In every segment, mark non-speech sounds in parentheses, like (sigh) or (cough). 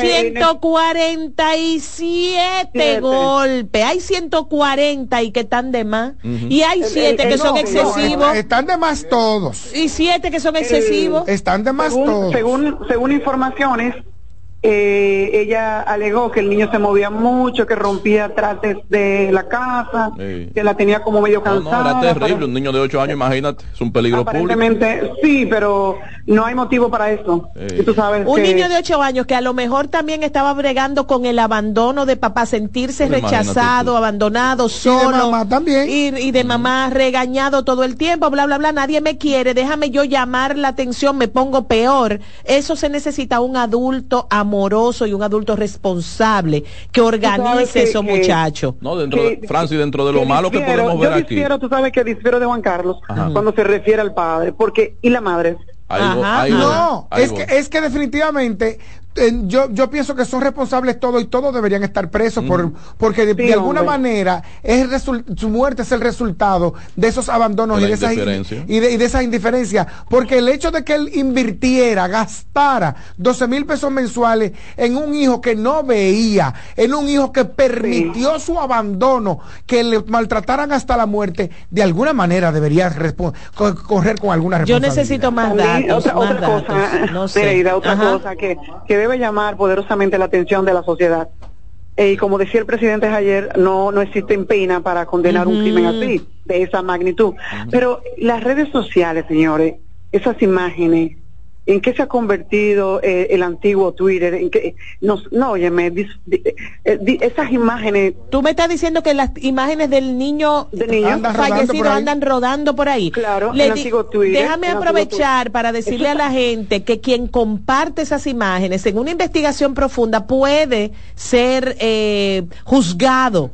147 golpes. Hay 140 y que están de más. Y hay 7 que son excesivos. están de más todos. Y 7 que son excesivos. están de más todos. Según, según informaciones, eh, ella alegó que el niño se movía mucho, que rompía trastes de la casa, que la tenía como medio cansada. No, era terrible, un niño de 8 años, imagínate, es un peligro público. Sí, pero no hay motivo para eso. tú sabes un niño de 8 años que a lo mejor también estaba bregando con el abandono de papá, sentirse rechazado, abandonado, solo. Y de mamá también. Y, de mamá regañado todo el tiempo, bla, bla, bla, nadie me quiere, déjame yo llamar la atención, me pongo peor. Eso se necesita un adulto amoroso amoroso y un adulto responsable que organice esos muchachos. No, dentro de, Francis, dentro de lo malo que podemos ver aquí. tú sabes que difiero de Juan Carlos cuando se refiere al padre, porque y la madre. no, es que, es que definitivamente yo, yo pienso que son responsables todos y todos deberían estar presos por, porque de, alguna manera es su muerte es el resultado de esos abandonos y de, esas, y, de, esa indiferencia. Porque el hecho de que él invirtiera, gastara 12 mil pesos mensuales en un hijo que no veía, en un hijo que permitió su abandono, que le maltrataran hasta la muerte, de alguna manera debería correr con alguna responsabilidad. Yo necesito más datos. Otra, más cosa, no sé. otra cosa que, que debe llamar poderosamente la atención de la sociedad. Eh, y como decía el presidente ayer, no, no existe pena para condenar un crimen así, de esa magnitud. Pero las redes sociales, señores, esas imágenes, ¿En qué se ha convertido eh, el antiguo Twitter? ¿En qué, no, no, óyeme, eh, esas imágenes... Tú me estás diciendo que las imágenes del niño, fallecido andan rodando por ahí. Claro, el antiguo Twitter. Déjame aprovechar para decirle a la gente que quien comparte esas imágenes en una investigación profunda puede ser eh, juzgado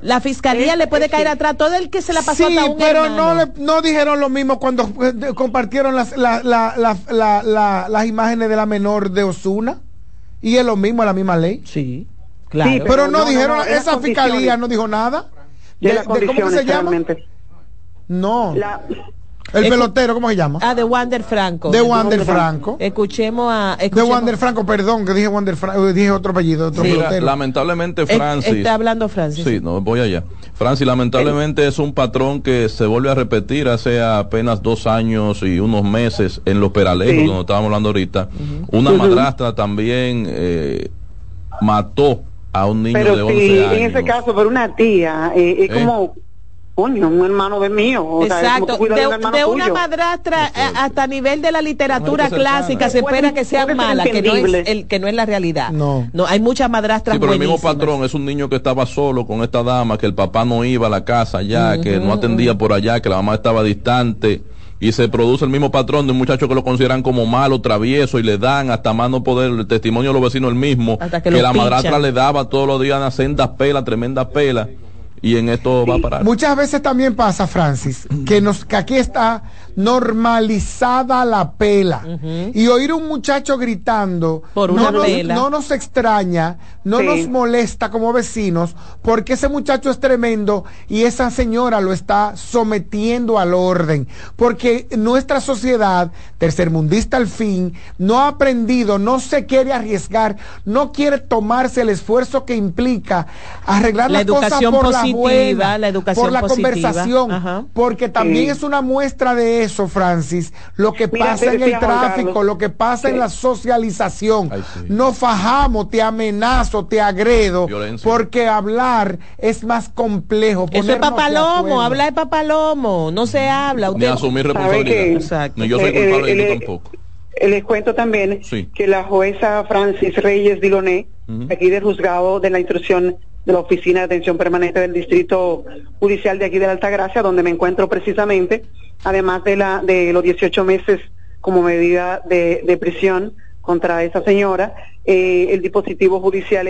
la fiscalía le puede caer atrás todo el que se la pasó sí, a un pero no no dijeron lo mismo cuando eh, compartieron las, las imágenes de la menor de Osuna y es lo mismo, la misma ley. Sí, claro. pero, no, dijeron, esa fiscalía no dijo nada. De, ¿Cómo se llama? No. El pelotero, ¿cómo se llama? Ah, de Wander Franco. De Wander Franco. Escuchemos a. De Wander Franco, perdón, que dije Wander Franco, dije otro apellido, otro pelotero. Lamentablemente, Francis. está hablando Francis. Sí, no, voy allá. Francis, lamentablemente es un patrón que se vuelve a repetir hace apenas dos años y unos meses en los Peralejos, donde estábamos hablando ahorita. Una madrastra también eh, mató a un niño de 11 sí, años. En ese caso, por una tía, eh, es eh. como coño, un hermano de mío. Exacto, de, una madrastra hasta nivel de la literatura clásica se espera que sea mala, que no, es el, que no es la realidad. No. no hay muchas madrastras Sí, pero el mismo patrón es un niño que estaba solo con esta dama, que el papá no iba a la casa ya, que no atendía por allá, que la mamá estaba distante y se produce el mismo patrón de un muchacho que lo consideran como malo, travieso y le dan hasta más no poder el testimonio de los vecinos el mismo, que, la madrastra le daba todos los días unas sendas pelas, tremendas pelas y en esto va a parar. Muchas veces también pasa, Francis, que nos que aquí está normalizada la pela. Y oír un muchacho gritando Por no, nos, no nos extraña, no nos molesta como vecinos, porque ese muchacho es tremendo y esa señora lo está sometiendo al orden. Porque nuestra sociedad, tercermundista al fin, no ha aprendido, no se quiere arriesgar, no quiere tomarse el esfuerzo que implica arreglar la las cosas por la buena, la educación por la conversación, porque también es una muestra de eso, Francis, lo que pasa en el tráfico, lo que pasa en la socialización. No fajamos, te amenazo, te agredo, porque hablar es más complejo. Eso es papalomo, habla de papalomo, no se habla. Usted... Ni asumir responsabilidad. Ni yo soy eh, culpable, eh, eh, tampoco. Les cuento también que la jueza Francis Reyes Diloné, aquí del juzgado de la instrucción de la Oficina de Atención Permanente del Distrito Judicial de aquí de la Altagracia, donde me encuentro precisamente, además de, la, de los 18 meses como medida de, prisión contra esa señora, eh, el dispositivo judicial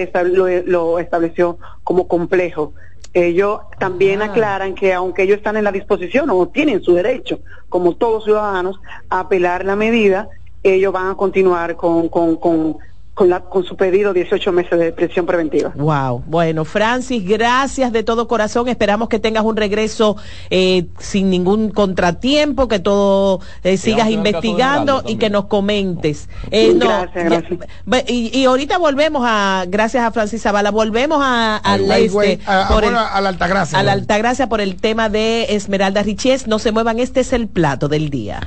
lo, estableció como complejo. Ellos también ah. aclaran que aunque ellos están en la disposición o tienen su derecho, como todos ciudadanos, a apelar la medida, ellos van a continuar con, con, con con, la, con su pedido 18 meses de prisión preventiva. Wow. Bueno, Francis, gracias de todo corazón. Esperamos que tengas un regreso eh, sin ningún contratiempo, que todo eh, sigas investigando y que nos comentes. Eh, gracias, gracias. y, ahorita volvemos a, gracias a Francis Zavala, volvemos a, al este, a, por la Altagracia. A la Altagracia por el tema de Esmeralda Riches. No se muevan, este es el plato del día.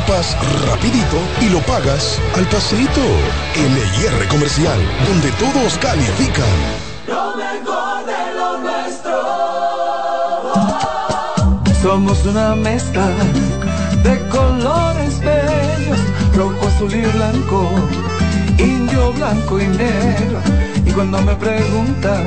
rapidito y lo pagas al pasito. LIR Comercial, donde todos califican. Lo mejor de lo nuestro. Somos una mezcla de colores bellos, rojo, azul y blanco, indio, blanco y negro. Y cuando me preguntan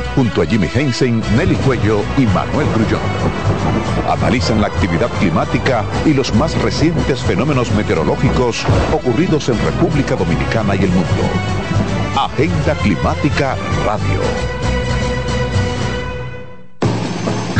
junto a Jimmy Hensen, Nelly Cuello y Manuel Grullón. Analizan la actividad climática y los más recientes fenómenos meteorológicos ocurridos en República Dominicana y el mundo. Agenda Climática Radio.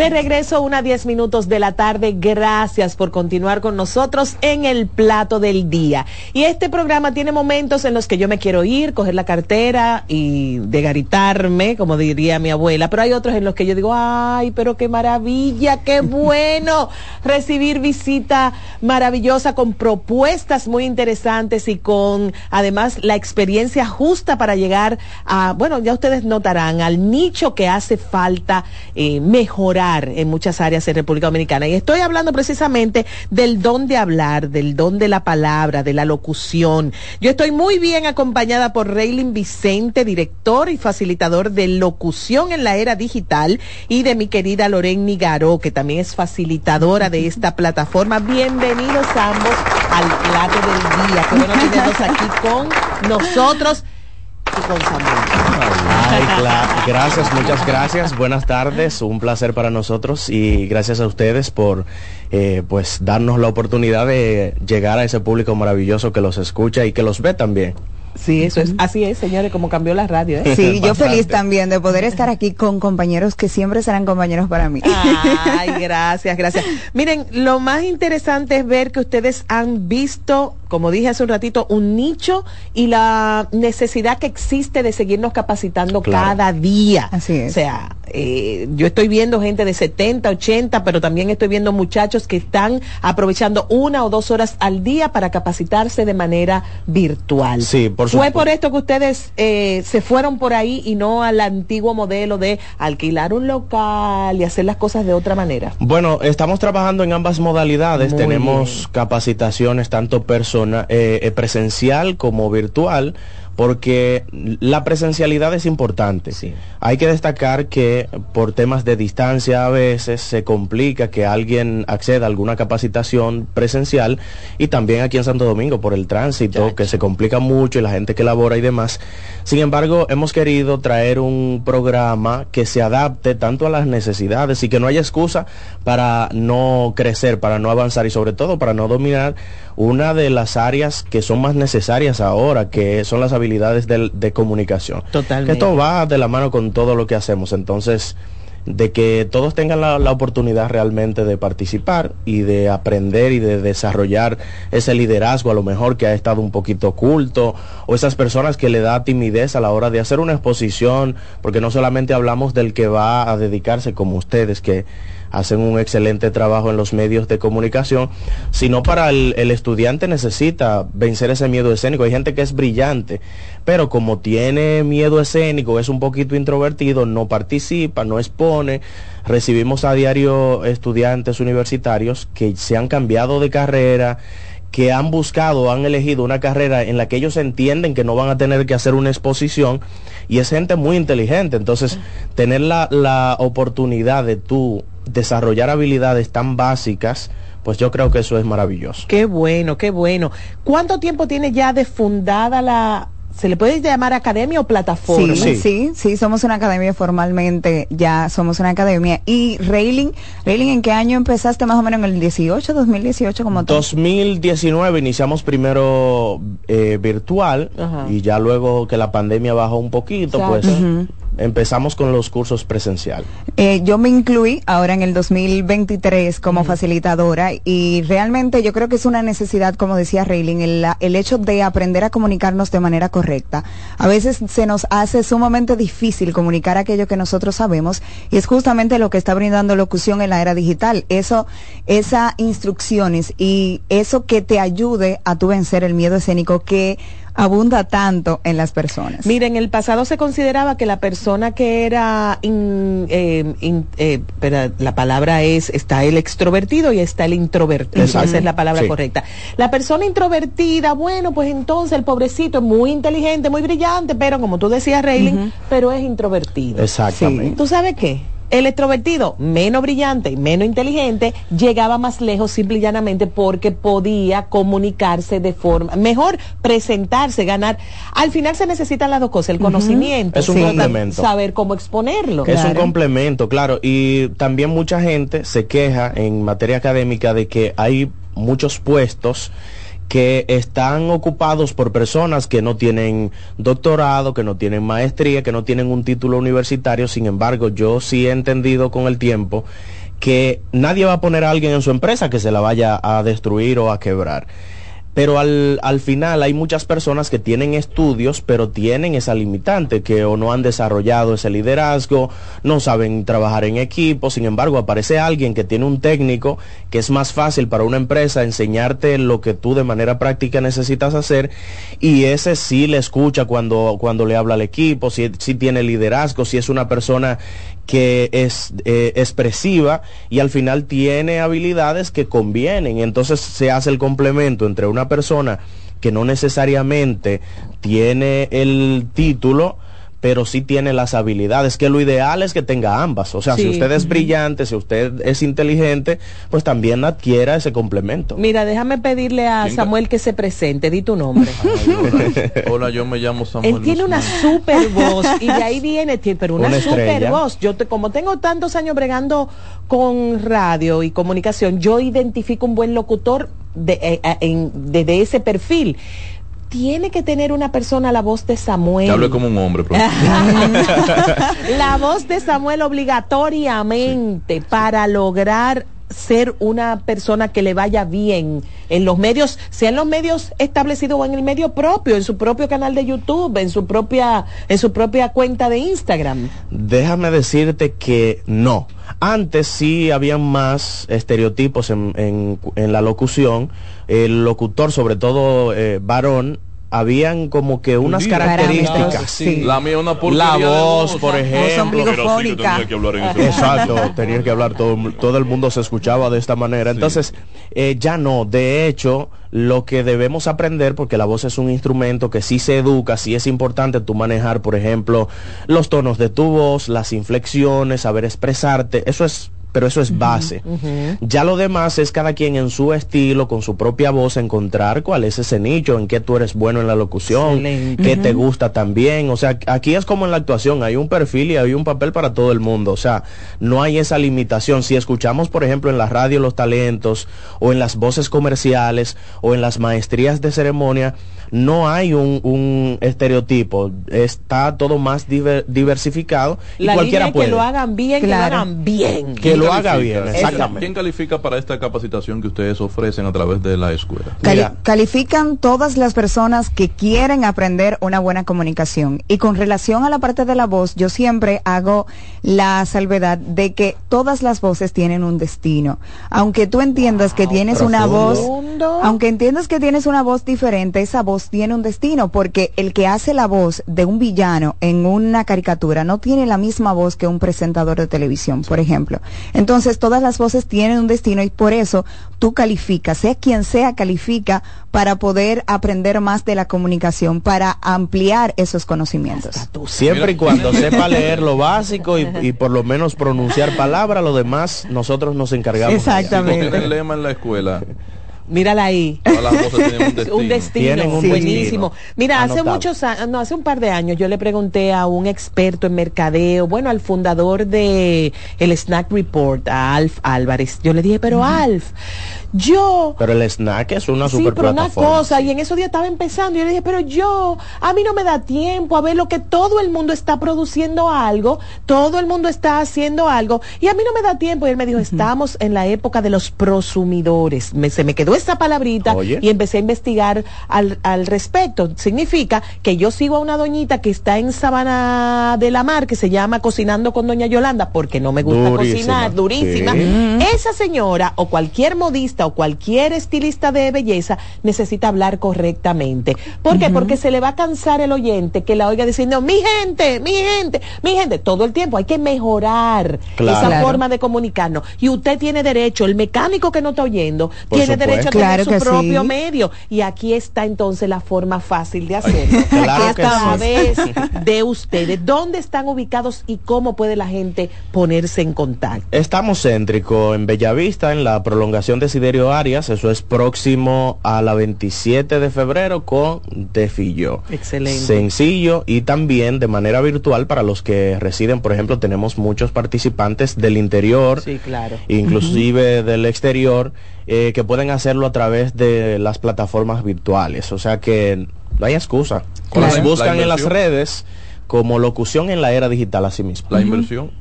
De regreso, una 10 minutos de la tarde. Gracias por continuar con nosotros en el plato del día. Y este programa tiene momentos en los que yo me quiero ir, coger la cartera y degaritarme, como diría mi abuela. Pero hay otros en los que yo digo, ay, pero qué maravilla, qué (laughs) bueno recibir visita maravillosa con propuestas muy interesantes y con además la experiencia justa para llegar a, bueno, ya ustedes notarán, al nicho que hace falta eh, mejorar en muchas áreas en República Dominicana. Y estoy hablando precisamente del don de hablar, del don de la palabra, de la locución. Yo estoy muy bien acompañada por Reylin Vicente, director y facilitador de locución en la era digital, y de mi querida Loren Nigaro, que también es facilitadora de esta plataforma. Bienvenidos ambos al plato del día. Qué bueno tenerlos aquí con nosotros y con Samuel. Gracias, muchas gracias. Buenas tardes, un placer para nosotros y gracias a ustedes por eh, pues darnos la oportunidad de llegar a ese público maravilloso que los escucha y que los ve también. Sí, eso es, así es, señores, como cambió la radio. ¿eh? Sí, (laughs) yo feliz también de poder estar aquí con compañeros que siempre serán compañeros para mí. Ay, gracias, gracias. Miren, lo más interesante es ver que ustedes han visto, como dije hace un ratito, un nicho y la necesidad que existe de seguirnos capacitando cada día. Así es. O sea, eh, yo estoy viendo gente de 70, 80, pero también estoy viendo muchachos que están aprovechando una o dos horas al día para capacitarse de manera virtual. Sí, por Fue por esto que ustedes eh, se fueron por ahí y no al antiguo modelo de alquilar un local y hacer las cosas de otra manera. Bueno, estamos trabajando en ambas modalidades. Tenemos capacitaciones tanto persona, eh, presencial como virtual porque la presencialidad es importante. Sí. Hay que destacar que por temas de distancia a veces se complica que alguien acceda a alguna capacitación presencial y también aquí en Santo Domingo por el tránsito, que se complica mucho y la gente que labora y demás. Sin embargo, hemos querido traer un programa que se adapte tanto a las necesidades y que no haya excusa para no crecer, para no avanzar y sobre todo para no dominar una de las áreas que son más necesarias ahora, que son las habilidades de, comunicación. Totalmente. Que esto va de la mano con todo lo que hacemos. Entonces, de que todos tengan la, oportunidad realmente de participar y de aprender y de desarrollar ese liderazgo a lo mejor que ha estado un poquito oculto o esas personas que le da timidez a la hora de hacer una exposición, porque no solamente hablamos del que va a dedicarse como ustedes, que hacen un excelente trabajo en los medios de comunicación, sino para el, estudiante necesita vencer ese miedo escénico. Hay gente que es brillante, pero como tiene miedo escénico, es un poquito introvertido, no participa, no expone. Recibimos a diario estudiantes universitarios que se han cambiado de carrera, que han buscado, han elegido una carrera en la que ellos entienden que no van a tener que hacer una exposición y es gente muy inteligente. Entonces, tener la, la oportunidad de tú desarrollar habilidades tan básicas, pues yo creo que eso es maravilloso. Qué bueno, qué bueno. ¿Cuánto tiempo tiene ya de fundada la ¿Se le puede llamar academia o plataforma? Sí, sí, sí, somos una academia formalmente, ya somos una academia. Y Railing, Railing, ¿en qué año empezaste más o menos en el 18, 2018 como tal? 2019 iniciamos primero eh, virtual y ya luego que la pandemia bajó un poquito, pues empezamos con los cursos presenciales. Eh, yo me incluí ahora en el 2023 como facilitadora y realmente yo creo que es una necesidad, como decía Rayling, el, el hecho de aprender a comunicarnos de manera correcta. A veces se nos hace sumamente difícil comunicar aquello que nosotros sabemos y es justamente lo que está brindando locución en la era digital. Eso, esas instrucciones y eso que te ayude a tu vencer el miedo escénico que abunda tanto en las personas. Miren, en el pasado se consideraba que la persona que era, eh, eh, pero la palabra es, está el extrovertido y está el introvertido, esa es la palabra correcta. La persona introvertida, bueno, pues entonces el pobrecito es muy inteligente, muy brillante, pero como tú decías, Rayling, pero es introvertido. Exactamente. ¿Tú sabes qué? El extrovertido, menos brillante y menos inteligente, llegaba más lejos simple y llanamente porque podía comunicarse de forma, mejor presentarse, ganar. Al final se necesitan las dos cosas, el conocimiento, es un complemento. saber cómo exponerlo. Es un complemento, claro. Y también mucha gente se queja en materia académica de que hay muchos puestos que están ocupados por personas que no tienen doctorado, que no tienen maestría, que no tienen un título universitario. Sin embargo, yo sí he entendido con el tiempo que nadie va a poner a alguien en su empresa que se la vaya a destruir o a quebrar pero al, al, final hay muchas personas que tienen estudios, pero tienen esa limitante, que o no han desarrollado ese liderazgo, no saben trabajar en equipo, sin embargo aparece alguien que tiene un técnico, que es más fácil para una empresa enseñarte lo que tú de manera práctica necesitas hacer, y ese sí le escucha cuando, cuando le habla al equipo, si, si tiene liderazgo, si es una persona que es eh, expresiva y al final tiene habilidades que convienen. Entonces se hace el complemento entre una persona que no necesariamente tiene el título, pero sí tiene las habilidades, que lo ideal es que tenga ambas. O sea, si usted es brillante, si usted es inteligente, pues también adquiera ese complemento. Mira, déjame pedirle a Samuel que se presente, di tu nombre. (laughs) hola. yo me llamo Samuel. Él tiene una super (laughs) voz y de ahí viene, pero una, super voz. Yo te, como tengo tantos años bregando con radio y comunicación, yo identifico un buen locutor de, eh, eh, de ese perfil tiene que tener una persona la voz de Samuel. hable como un hombre. (laughs) la voz de Samuel obligatoriamente para lograr ser una persona que le vaya bien en los medios, sea en los medios establecidos o en el medio propio, en su propio canal de YouTube, en su propia, en su propia cuenta de Instagram. Déjame decirte que no. Antes sí había más estereotipos en, en, la locución. El locutor, sobre todo eh, varón, habían como que unas características. Sí. La mía una La voz, por ejemplo. Exacto, tenía que hablar todo, todo el mundo se escuchaba de esta manera. Entonces, eh, ya no. De hecho, lo que debemos aprender, porque la voz es un instrumento que sí se educa, sí es importante tú manejar, por ejemplo, los tonos de tu voz, las inflexiones, saber expresarte. Eso es pero eso es base. Ya lo demás es cada quien en su estilo, con su propia voz, encontrar cuál es ese nicho, en qué tú eres bueno en la locución, qué te gusta también. O sea, aquí es como en la actuación, hay un perfil y hay un papel para todo el mundo. O sea, no hay esa limitación. Si escuchamos, por ejemplo, en la radio los talentos, o en las voces comerciales, o en las maestrías de ceremonia, no hay un, estereotipo, está todo más diversificado y cualquiera puede. Que lo hagan bien, que lo hagan bien. Que lo haga bien, exactamente. ¿Quién califica para esta capacitación que ustedes ofrecen a través de la escuela? califican todas las personas que quieren aprender una buena comunicación. Y con relación a la parte de la voz, yo siempre hago la salvedad de que todas las voces tienen un destino. Aunque tú entiendas que tienes una voz, aunque entiendas que tienes una voz diferente, esa voz tiene un destino, porque el que hace la voz de un villano en una caricatura no tiene la misma voz que un presentador de televisión, por ejemplo. Entonces, todas las voces tienen un destino y por eso tú calificas, sea quien sea, califica para poder aprender más de la comunicación, para ampliar esos conocimientos. Siempre y cuando (laughs) sepa leer lo básico y, por lo menos pronunciar palabras, lo demás nosotros nos encargamos. Exactamente. el lema en la escuela Mírala ahí. (laughs) un destino. buenísimo. Mira, hace muchos años, no, hace un par de años yo le pregunté a un experto en mercadeo, bueno, al fundador de el Snack Report, a Alf Álvarez. Yo le dije, pero Alf, yo. Pero el snack es una sí, pero una cosa, y en esos días estaba empezando, y yo le dije, pero yo, a mí no me da tiempo a ver lo que todo el mundo está produciendo algo, todo el mundo está haciendo algo, y a mí no me da tiempo. Y él me dijo, estamos en la época de los prosumidores. Me, se me quedó esa palabrita y empecé a investigar al, al respecto. Significa que yo sigo a una doñita que está en Sabana de la Mar, que se llama Cocinando con Doña Yolanda, porque no me gusta cocinar, durísima. Esa señora o cualquier modista o cualquier estilista de belleza necesita hablar correctamente. ¿Por qué? Porque se le va a cansar el oyente que la oiga diciendo, mi gente, mi gente, mi gente, todo el tiempo. Hay que mejorar esa forma de comunicarnos. Y usted tiene derecho, el mecánico que no está oyendo, tiene derecho a tener su propio medio. Y aquí está entonces la forma fácil de hacerlo. aquí está a vez de ustedes. ¿Dónde están ubicados y cómo puede la gente ponerse en contacto? Estamos céntrico en Bellavista, en la prolongación de Siderio Arias. Eso es próximo a la 27 de febrero con Defillo. Excelente. Sencillo y también de manera virtual para los que residen, por ejemplo, tenemos muchos participantes del interior, sí, claro. inclusive del exterior, eh, que pueden hacerlo a través de las plataformas virtuales. O sea que no hay excusa. Claro. buscan en las redes como locución en la era digital así mismo. La inversión.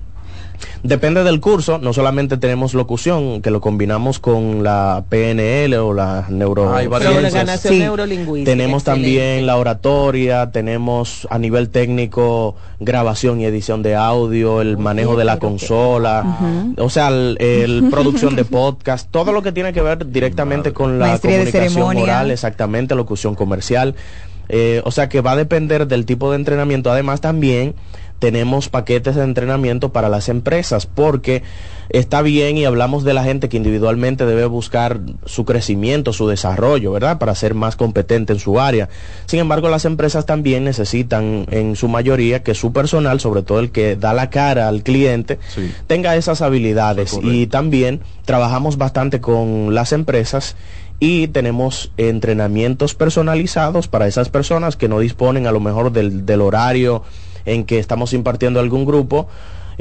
Depende del curso, no solamente tenemos locución, que lo combinamos con la PNL o la neuro Tenemos también la oratoria, tenemos a nivel técnico grabación y edición de audio, el manejo de la consola, o sea, el, (laughs) producción de podcast, todo lo que tiene que ver directamente con la comunicación oral, exactamente, locución comercial. Eh, o sea que va a depender del tipo de entrenamiento. Además también tenemos paquetes de entrenamiento para las empresas porque está bien y hablamos de la gente que individualmente debe buscar su crecimiento, su desarrollo, ¿verdad? Para ser más competente en su área. Sin embargo, las empresas también necesitan en su mayoría que su personal, sobre todo el que da la cara al cliente, tenga esas habilidades. y también trabajamos bastante con las empresas y tenemos entrenamientos personalizados para esas personas que no disponen a lo mejor del, del horario en que estamos impartiendo algún grupo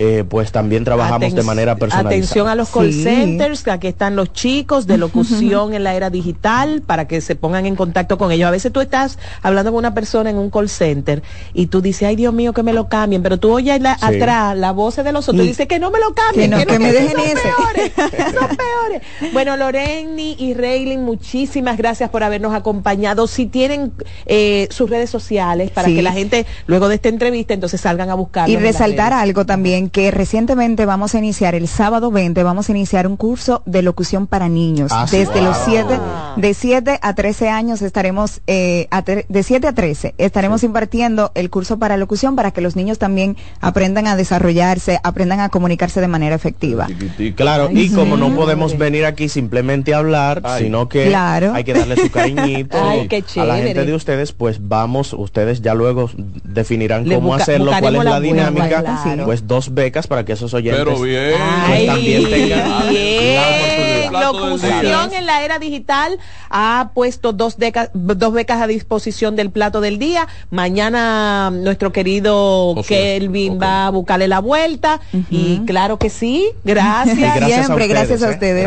eh, pues también trabajamos de manera personalizada. Atención a los call centers, aquí están los chicos de locución en la era digital para que se pongan en contacto con ellos. A veces tú estás hablando con una persona en un call center y tú dices, ay Dios mío, que me lo cambien, pero tú oyes atrás la voz de los otros y dices que no me lo cambien, que, me dejen ese. Peores, son (laughs) peores. Bueno, Loreni y Reylin, muchísimas gracias por habernos acompañado. Si tienen eh, sus redes sociales para que la gente luego de esta entrevista entonces salgan a buscar. Y resaltar algo también que recientemente vamos a iniciar, el sábado 20, vamos a iniciar un curso de locución para niños. Ah, Desde los 7, de 7 a 13 años estaremos, eh, de 7 a 13, estaremos impartiendo el curso para locución para que los niños también aprendan a desarrollarse, aprendan a comunicarse de manera efectiva. Claro, y como no podemos venir aquí simplemente a hablar, sino que hay que darle su cariñito (laughs) a la gente de ustedes, pues vamos, ustedes ya luego definirán cómo hacerlo, cuál es la, dinámica, pues dos becas para que esos oyentes Pero bien. Pues, también tengan bien. Locución en la era digital ha puesto dos, dos becas a disposición del plato del día. Mañana nuestro querido Kelvin va a buscarle la vuelta y claro que sí. Gracias. gracias Siempre, a gracias a ustedes.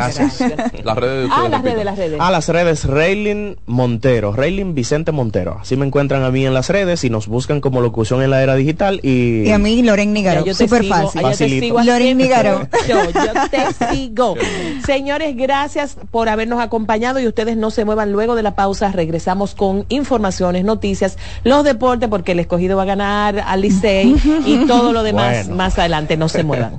Las redes ah, las redes, las redes. Ah, las redes Raylin Montero, Raylin Vicente Montero. Así me encuentran a mí en las redes y nos buscan como locución en la era digital y, y a mí Loren Nigaro. Súper fácil. Lorín Migaro. Yo, yo te sigo. (laughs) Señores, gracias por habernos acompañado y ustedes no se muevan luego de la pausa. Regresamos con informaciones, noticias, los deportes, porque el escogido va a ganar al Licey (laughs) y todo lo demás más adelante. No se muevan.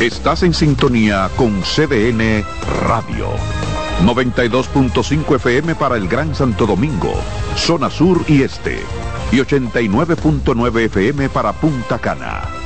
Estás en sintonía con CDN Radio. 92.5 FM para el Gran Santo Domingo, zona sur y este y 89.9 FM para Punta Cana.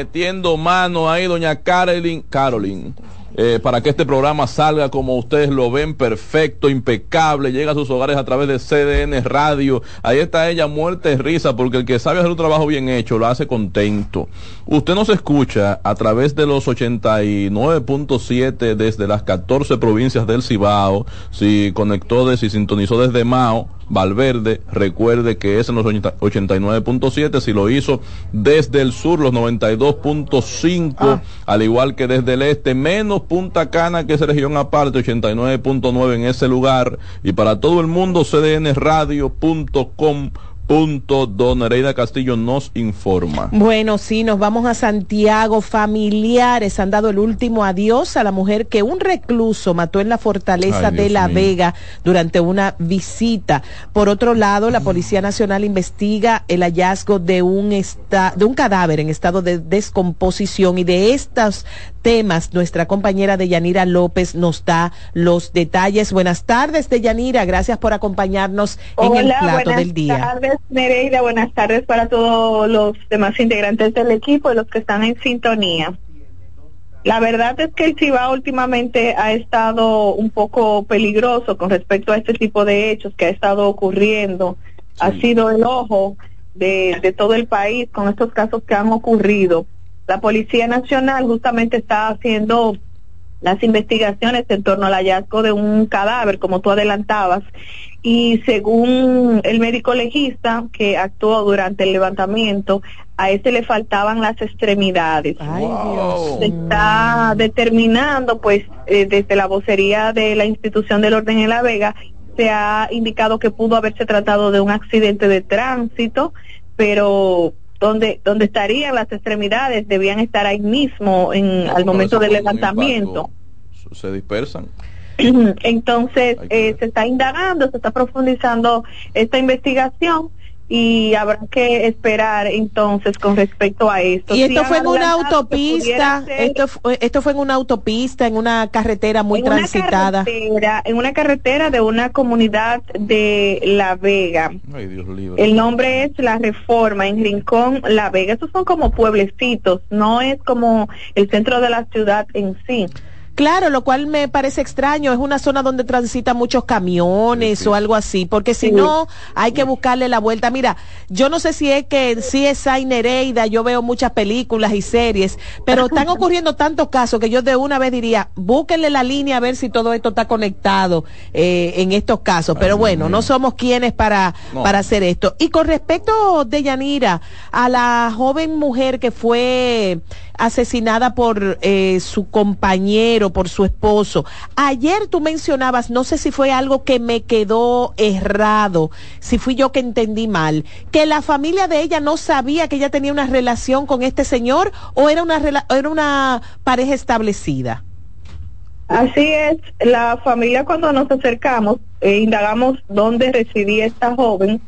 Metiendo mano ahí, doña Carolyn, Carolyn, eh, para que este programa salga como ustedes lo ven, perfecto, impecable, llega a sus hogares a través de CDN Radio. Ahí está ella, muerte y risa, porque el que sabe hacer un trabajo bien hecho lo hace contento. Usted nos escucha a través de los 89.7 desde las 14 provincias del Cibao, si conectó, de, si sintonizó desde Mao Valverde, recuerde que es en los 89.7, si lo hizo desde el sur, los 92.5, ah. al igual que desde el este, menos Punta Cana, que es región aparte, 89.9 en ese lugar, y para todo el mundo, cdnradio.com Punto, Don Nereida Castillo nos informa. Bueno, sí, nos vamos a Santiago. Familiares han dado el último adiós a la mujer que un recluso mató en la fortaleza de La Vega durante una visita. Por otro lado, la Policía Nacional investiga el hallazgo de un, de un cadáver en estado de descomposición y de estos temas nuestra compañera Deyanira López nos da los detalles. Buenas tardes, Deyanira. Gracias por acompañarnos en el plato del día. Nereida, buenas tardes para todos los demás integrantes del equipo y los que están en sintonía. La verdad es que el Cibao últimamente ha estado un poco peligroso con respecto a este tipo de hechos que ha estado ocurriendo. Ha sido el ojo de, de todo el país con estos casos que han ocurrido. La Policía Nacional justamente está haciendo las investigaciones en torno al hallazgo de un cadáver, como tú adelantabas, y según el médico legista que actuó durante el levantamiento, a ese le faltaban las extremidades. Se está determinando, pues, eh, desde la vocería de la institución del orden en La Vega, se ha indicado que pudo haberse tratado de un accidente de tránsito, pero donde donde estarían las extremidades debían estar ahí mismo en al momento del levantamiento. Se dispersan. Entonces, eh, se está indagando, se está profundizando esta investigación y habrá que esperar entonces con respecto a esto. Y esto fue en una autopista, esto, fue, esto fue en una autopista, en una carretera muy transitada. en una carretera de una comunidad de La Vega. El nombre es La Reforma, en Rincón, La Vega. Estos son como pueblecitos, no es como el centro de la ciudad en sí. Claro, lo cual me parece extraño. Es una zona donde transitan muchos camiones o algo así, porque si no, hay que buscarle la vuelta. Mira, yo no sé si es que si es Nereida, yo veo muchas películas y series, pero están (laughs) ocurriendo tantos casos que yo de una vez diría, búsquenle la línea a ver si todo esto está conectado eh, en estos casos. Pero bueno, no somos quienes para, para hacer esto. Y con respecto de Yanira, a la joven mujer que fue asesinada por eh, su compañero, por su esposo. Ayer tú mencionabas, no sé si fue algo que me quedó errado, si fui yo que entendí mal, que la familia de ella no sabía que ella tenía una relación con este señor o era una, era una pareja establecida. Así es, la familia cuando nos acercamos, e indagamos dónde residía esta joven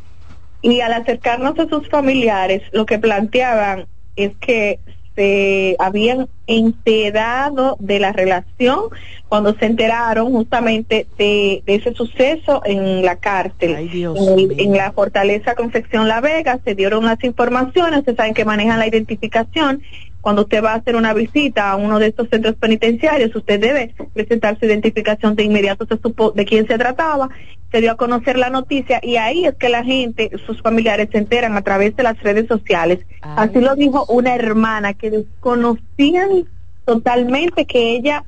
y al acercarnos a sus familiares, lo que planteaban es que se habían enterado de la relación cuando se enteraron justamente de, ese suceso en la cárcel, en, la fortaleza Concepción La Vega, se dieron las informaciones, ustedes saben que manejan la identificación cuando usted va a hacer una visita a uno de estos centros penitenciarios, usted debe presentar su identificación de inmediato, se supo de quién se trataba, se dio a conocer la noticia y ahí es que la gente, sus familiares se enteran a través de las redes sociales. Así lo dijo una hermana que desconocían totalmente que ella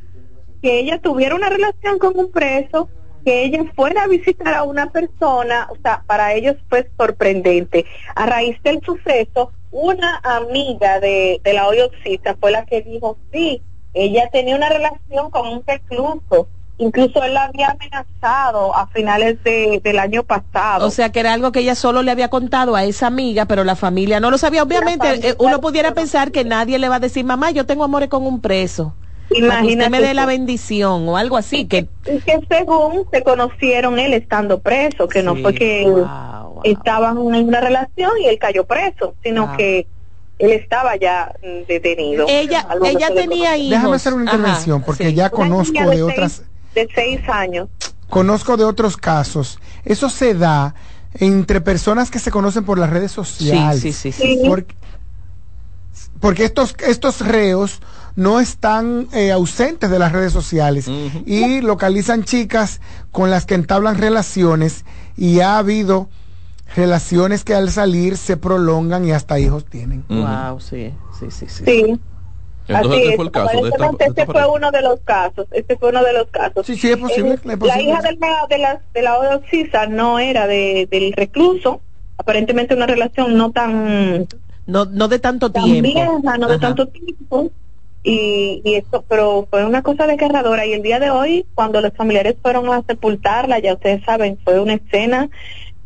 que ella tuviera una relación con un preso, que ella fuera a visitar a una persona, o sea, para ellos fue sorprendente. A raíz del suceso, una amiga de, de la Oyoxita fue la que dijo, sí, ella tenía una relación con un recluso. Incluso él la había amenazado a finales de, del año pasado. O sea, que era algo que ella solo le había contado a esa amiga, pero la familia no lo sabía. Obviamente, eh, uno pudiera pensar que nadie le va a decir, mamá, yo tengo amores con un preso. Imagínate. me dé la bendición o algo así. Que... que según se conocieron él estando preso, que no fue que estaban en una relación y él cayó preso, sino que él estaba ya detenido. Ella, ella tenía hijos. Déjame hacer una intervención porque ya conozco de, otras. de seis años. Conozco de otros casos. Eso se da entre personas que se conocen por las redes sociales. Sí, sí, sí. Porque, porque estos, estos reos no están eh, ausentes de las redes sociales y localizan chicas con las que entablan relaciones y ha habido relaciones que al salir se prolongan y hasta hijos tienen. Wow, sí, sí, sí, sí. sí. Entonces, este fue el caso. De esta, este fue uno de los casos. Este fue uno de los casos. Sí, sí, es posible. Eh, la hija de la, de la, de la Oxisa no era de, del recluso. Aparentemente una relación no tan... No, no de tanto tiempo. no de tanto tiempo. Y, y esto, pero fue una cosa desgarradora. Y el día de hoy, cuando los familiares fueron a sepultarla, ya ustedes saben, fue una escena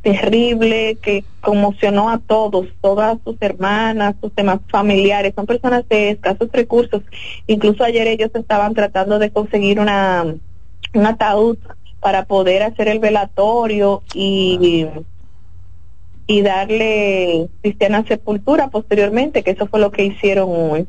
terrible que conmocionó a todos, todas sus hermanas, sus demás familiares, son personas de escasos recursos. Incluso ayer ellos estaban tratando de conseguir una un ataúd para poder hacer el velatorio y y darle cristiana sepultura posteriormente, que eso fue lo que hicieron hoy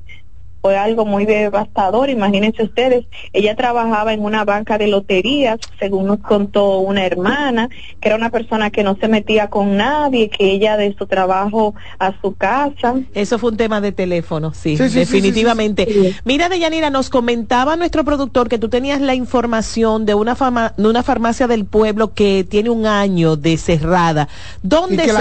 fue algo muy devastador, imagínense ustedes, ella trabajaba en una banca de loterías, según nos contó una hermana, que era una persona que no se metía con nadie, que ella de su trabajo a su casa. Eso fue un tema de teléfono, sí, definitivamente. Mira, Deyanira, nos comentaba nuestro productor que tú tenías la información de una, de una farmacia del pueblo que tiene un año de cerrada. ¿Dónde es esto?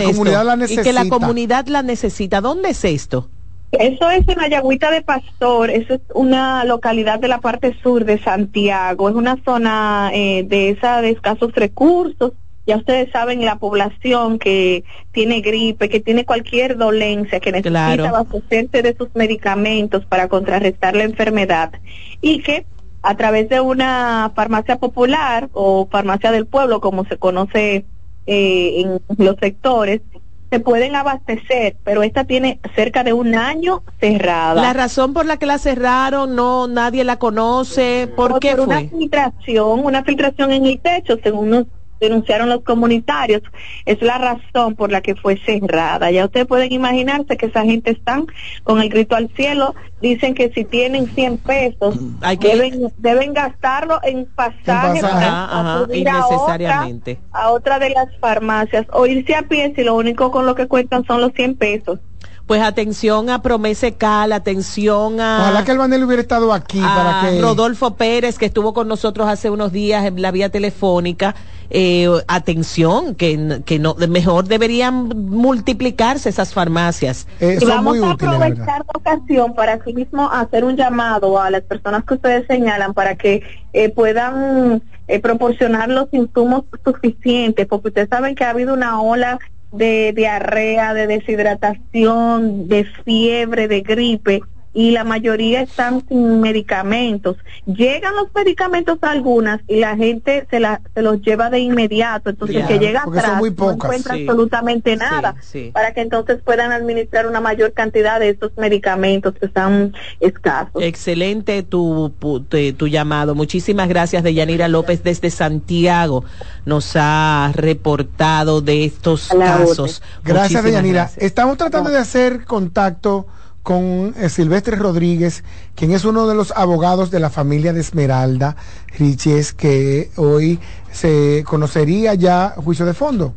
y que la comunidad la necesita. ¿Dónde es esto? Eso es en Ayagüita de Pastor, eso es una localidad de la parte sur de Santiago, es una zona eh, de esa de escasos recursos. Ya ustedes saben la población que tiene gripe, que tiene cualquier dolencia, que necesita abastecerse de sus medicamentos para contrarrestar la enfermedad y que a través de una farmacia popular o farmacia del pueblo, como se conoce eh, en los sectores, se pueden abastecer, pero esta tiene cerca de un año cerrada. La razón por la que la cerraron, no, nadie la conoce, ¿por qué por fue? Una filtración, una filtración en el techo, según nos denunciaron los comunitarios, es la razón por la que fue cerrada. Ya ustedes pueden imaginarse que esa gente están con el grito al cielo, dicen que si tienen 100 pesos, deben, deben gastarlo en pasajes a, innecesariamente. A, otra, de las farmacias o irse a pie si lo único con lo que cuentan son los 100 pesos. Pues atención a Promese Cal, atención a... Ojalá que el Vanel hubiera estado aquí para que... Rodolfo Pérez, que estuvo con nosotros hace unos días en la vía telefónica. Eh, atención, que, que no, mejor deberían multiplicarse esas farmacias. y vamos a aprovechar la ocasión para así mismo hacer un llamado a las personas que ustedes señalan para que eh, puedan eh, proporcionar los insumos suficientes, porque ustedes saben que ha habido una ola de diarrea, de deshidratación, de fiebre, de gripe y la mayoría están sin medicamentos. Llegan los medicamentos a algunas y la gente se, la, se los lleva de inmediato, entonces que llega atrás no encuentra absolutamente nada para que entonces puedan administrar una mayor cantidad de estos medicamentos que están escasos. Excelente tu, tu, llamado. Muchísimas gracias de Yanira López desde Santiago. Nos ha reportado de estos casos. Gracias, de Yanira. Estamos tratando de hacer contacto con eh, Silvestre Rodríguez, quien es uno de los abogados de la familia de Esmeralda Riches, que hoy se conocería ya juicio de fondo.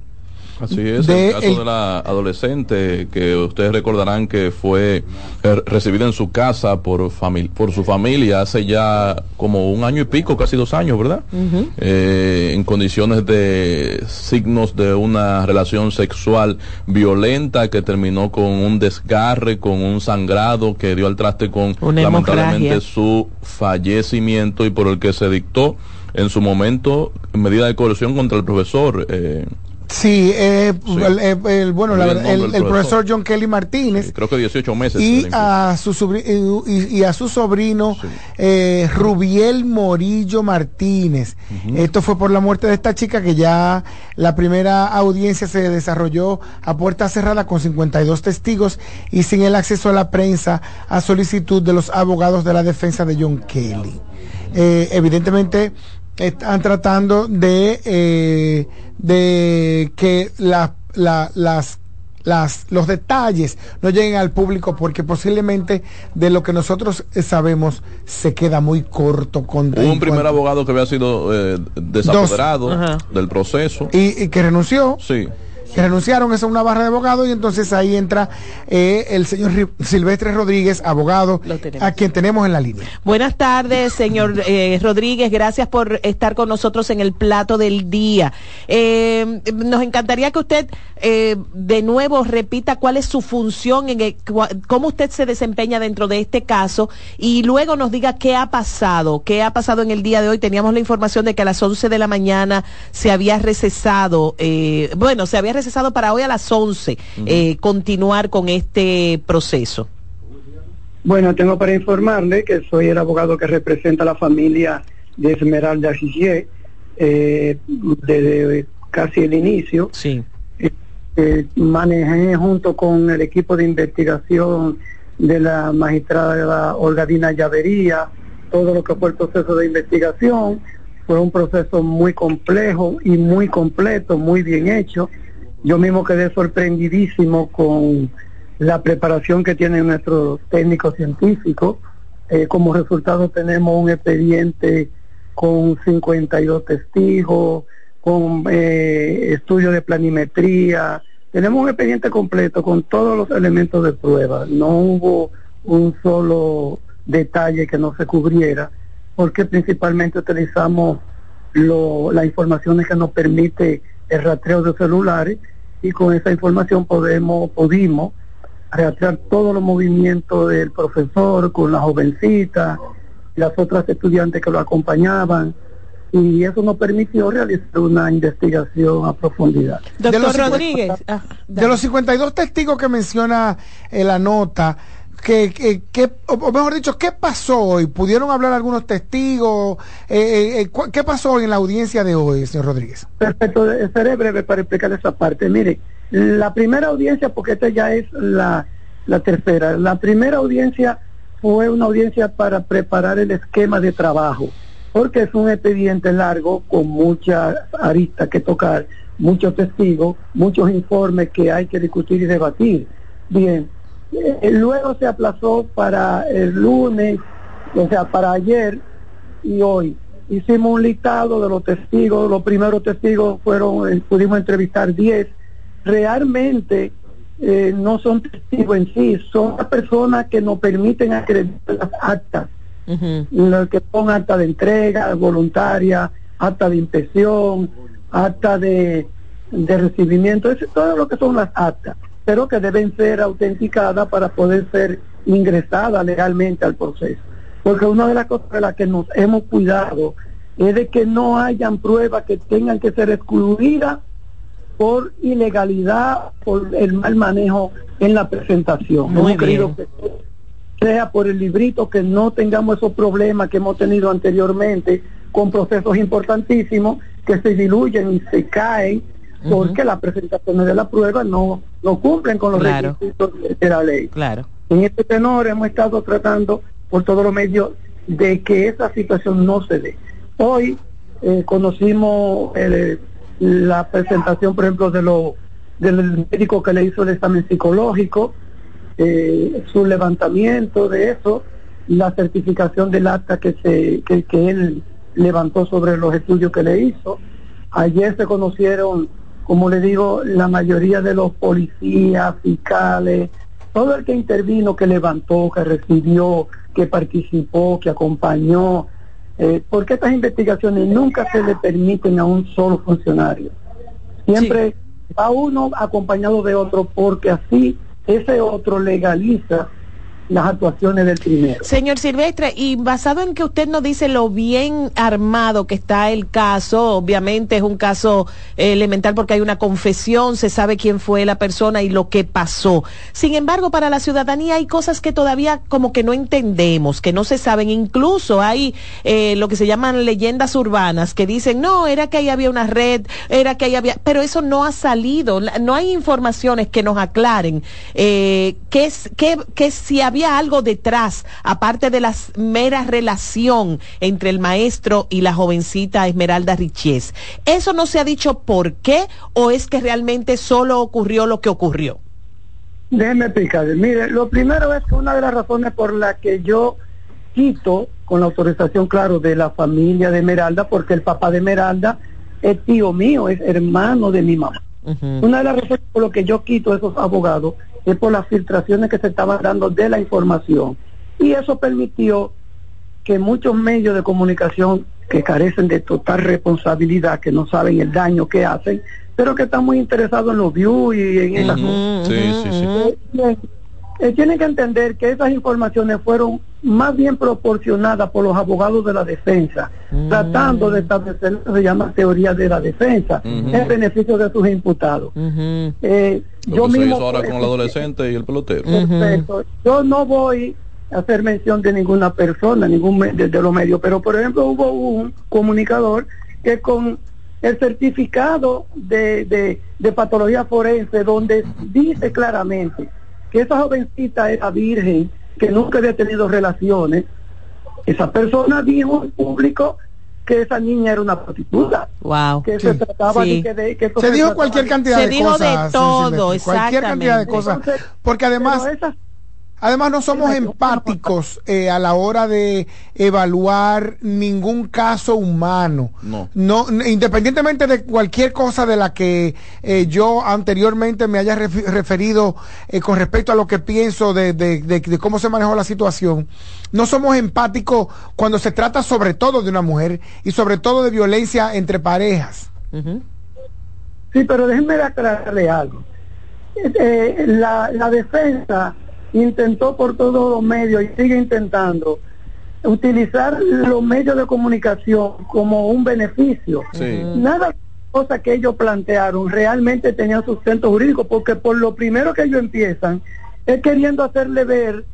Así es, el caso de la adolescente que ustedes recordarán que fue eh, recibida en su casa por, por su familia hace ya como un año y pico, casi dos años, ¿verdad? Eh, en condiciones de signos de una relación sexual violenta que terminó con un desgarre, con un sangrado que dio al traste con lamentablemente su fallecimiento y por el que se dictó en su momento medida de coerción contra el profesor. Eh, Sí, eh, El, bueno, el, profesor John Kelly Martínez. creo que 18 meses. Y a su, y, a su sobrino eh, Rubiel Morillo Martínez. Esto fue por la muerte de esta chica que ya la primera audiencia se desarrolló a puerta cerrada con 52 testigos y sin el acceso a la prensa a solicitud de los abogados de la defensa de John Kelly. Eh, evidentemente están tratando de, eh, de que la, las las, los detalles no lleguen al público porque posiblemente de lo que nosotros sabemos se queda muy corto con un primer abogado que había sido eh, desapoderado del proceso. Y, y, que renunció. Sí renunciaron, es una barra de abogados y entonces ahí entra eh, el señor Silvestre Rodríguez, abogado, a quien tenemos en la línea. Buenas tardes, señor eh, Rodríguez, gracias por estar con nosotros en el plato del día. Eh, nos encantaría que usted de nuevo repita cuál es su función, en cómo usted se desempeña dentro de este caso y luego nos diga qué ha pasado, qué ha pasado en el día de hoy. Teníamos la información de que a las 11 de la mañana se había recesado, bueno, se había cesado para hoy a las 11 eh, continuar con este proceso. Bueno, tengo para informarle que soy el abogado que representa a la familia de Esmeralda Gigier eh, desde casi el inicio. Sí. Eh, manejé junto con el equipo de investigación de la magistrada Olgadina Llavería todo lo que fue el proceso de investigación. Fue un proceso muy complejo y muy completo, muy bien hecho. Yo mismo quedé sorprendidísimo con la preparación que tienen nuestros técnicos científicos. Eh, como resultado tenemos un expediente con 52 testigos, con eh, estudio de planimetría. Tenemos un expediente completo con todos los elementos de prueba. No hubo un solo detalle que no se cubriera, porque principalmente utilizamos lo, las informaciones que nos permite el rastreo de celulares y con esa información podemos, pudimos rastrear todos los movimientos del profesor con la jovencita, las otras estudiantes que lo acompañaban y eso nos permitió realizar una investigación a profundidad. Doctor Rodríguez, ah, de los 52 testigos que menciona en la nota, que, que, o mejor dicho, ¿qué pasó hoy? ¿Pudieron hablar algunos testigos? Eh, eh, eh ¿Qué pasó en la audiencia de hoy, señor Rodríguez? Perfecto, seré breve para explicar esa parte. Mire, la primera audiencia, porque esta ya es la, la tercera, la primera audiencia fue una audiencia para preparar el esquema de trabajo, porque es un expediente largo con muchas aristas que tocar, muchos testigos, muchos informes que hay que discutir y debatir. Bien, eh, luego se aplazó para el lunes, o sea, para ayer y hoy. Hicimos un listado de los testigos, los primeros testigos fueron, eh, pudimos entrevistar 10. Realmente eh, no son testigos en sí, son las personas que nos permiten acreditar las actas, lo que son actas de entrega voluntaria, acta de inspección, acta de, de recibimiento, eso, todo lo que son las actas, pero que deben ser autenticadas para poder ser ingresadas legalmente al proceso. Porque una de las cosas de las que nos hemos cuidado es de que no hayan pruebas que tengan que ser excluidas por ilegalidad, por el mal manejo en la presentación. Muy hemos querido que sea por el librito que no tengamos esos problemas que hemos tenido anteriormente con procesos importantísimos que se diluyen y se caen porque las presentaciones de la prueba no, no cumplen con los Claro. requisitos de la ley. Claro. En este tenor hemos estado tratando por todos los medios de que esa situación no se dé. Hoy eh, conocimos eh, la presentación, por ejemplo, de lo, del médico que le hizo el examen psicológico, eh, su levantamiento de eso, la certificación del acta que, se, que, que él levantó sobre los estudios que le hizo. Ayer se conocieron, como le digo, la mayoría de los policías, fiscales, todo el que intervino, que levantó, que recibió, que participó, que acompañó, eh, porque estas investigaciones nunca se le permiten a un solo funcionario. Siempre va uno acompañado de otro, porque así ese otro legaliza las actuaciones del primero. Señor Silvestre, y basado en que usted nos dice lo bien armado que está el caso, obviamente es un caso eh, elemental porque hay una confesión, se sabe quién fue la persona y lo que pasó. Sin embargo, para la ciudadanía hay cosas que todavía como que no entendemos, que no se saben. Incluso hay eh, lo que se llaman leyendas urbanas que dicen, no, era que ahí había una red, era que ahí había, pero eso no ha salido, no hay informaciones que nos aclaren eh, es, que, que si había algo detrás, aparte de la mera relación entre el maestro y la jovencita Esmeralda Richies. ¿Eso no se ha dicho por qué o es que realmente solo ocurrió lo que ocurrió? Déjeme explicarle. Mire, lo primero es que una de las razones por la que yo quito, con la autorización, claro, de la familia de Esmeralda, porque el papá de Esmeralda es tío mío, es hermano de mi mamá. Una de las razones por las que yo quito a esos abogados es por las filtraciones que se estaban dando de la información. Y eso permitió que muchos medios de comunicación que carecen de total responsabilidad, que no saben el daño que hacen, pero que están muy interesados en los views y en esas cosas. Sí, sí, sí. Eh, eh, tienen que entender que esas informaciones fueron más bien proporcionadas por los abogados de la defensa, tratando de establecer lo que se llama teoría de la defensa en beneficio de sus imputados. Eh, Lo yo que se mismo, hizo ahora con el adolescente y el pelotero. Perfecto. Yo no voy a hacer mención de ninguna persona, ningún de, de los medios, pero por ejemplo hubo un comunicador que con el certificado de, de, de patología forense, donde dice claramente que esa jovencita era virgen, que nunca había tenido relaciones, esa persona dijo en público que esa niña era una prostituta. Wow. Que se trataba de que, de, que Se dijo cualquier de- cantidad Se de dijo cosas. de sí, todo, Silvestre, Cualquier cantidad de cosas. Entonces, Porque además, pero esas- además no somos empáticos eh, a la hora de evaluar ningún caso humano. No. No, independientemente de cualquier cosa de la que eh, yo anteriormente me haya referido eh, con respecto a lo que pienso de, de- de- de cómo se manejó la situación, no somos empáticos cuando se trata sobre todo de una mujer y sobre todo de violencia entre parejas. Sí, pero déjenme aclararle algo. Eh, la, la defensa intentó por todos los medios y sigue intentando utilizar los medios de comunicación como un beneficio. Sí. Nada de las cosas que ellos plantearon realmente tenían sustento jurídico, porque por lo primero que ellos empiezan es queriendo hacerle ver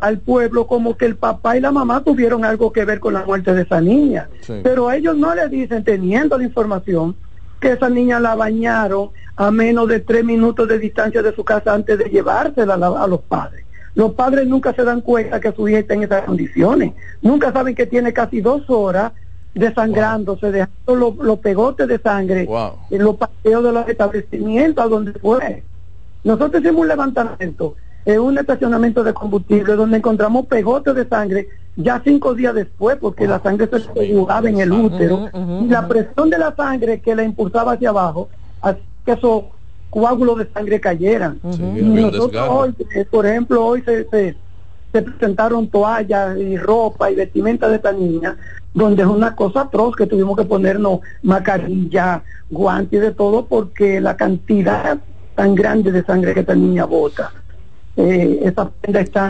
al pueblo como que el papá y la mamá tuvieron algo que ver con la muerte de esa niña. Sí. Pero ellos no le dicen, teniendo la información, que esa niña la bañaron a menos de tres minutos de distancia de su casa antes de llevársela a, los padres. Los padres nunca se dan cuenta que su hija está en esas condiciones. Nunca saben que tiene casi dos horas desangrándose, dejando los, los pegotes de sangre Wow. en los paseos de los establecimientos a donde fue. Nosotros hicimos un levantamiento en un estacionamiento de combustible donde encontramos pegotes de sangre ya cinco días después porque la sangre se jugaba en el útero y la presión de la sangre que la impulsaba hacia abajo que eso coágulos de sangre cayeran. Nosotros hoy, eh, por ejemplo, hoy se, se, presentaron toallas y ropa y vestimenta de esta niña, donde es una cosa atroz que tuvimos que ponernos mascarilla, guantes y de todo, porque la cantidad tan grande de sangre que esta niña bota. Eh,